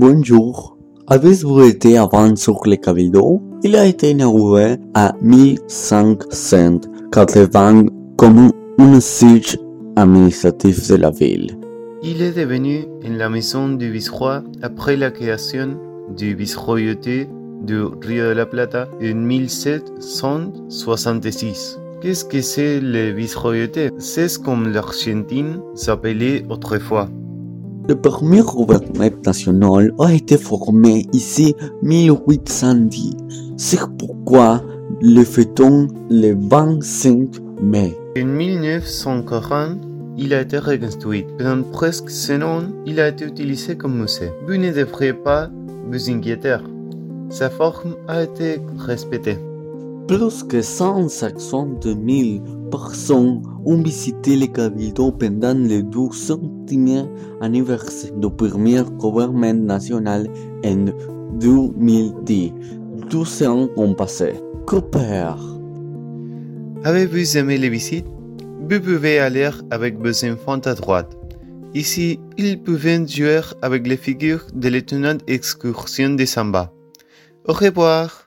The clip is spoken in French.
Bonjour. Avez-vous été avant sur le Cabildo Il a été inauguré à 1580 comme un siège administratif de la ville. Il est devenu la maison du vice-roi après la création du vice-royauté du Rio de la Plata en 1766. Qu'est-ce que c'est le vice-royauté? C'est comme l'Argentine s'appelait autrefois. Le premier gouvernement national a été formé ici 1810. C'est pourquoi le fêtons le 25 mai. En 1940, il a été reconstruit. Pendant presque 100 ans, il a été utilisé comme musée. Vous ne devrez pas vous inquiéter. Sa forme a été respectée. Plus que 160 000 personnes ont visité le Cabildo pendant le 200e anniversaire du premier gouvernement national en 2010. 12 ans ont passé. Cooper. Avez-vous aimé les visites? Vous pouvez aller avec vos enfants à droite. Ici, ils peuvent jouer avec les figures de l'étonnante excursion de Samba. Au revoir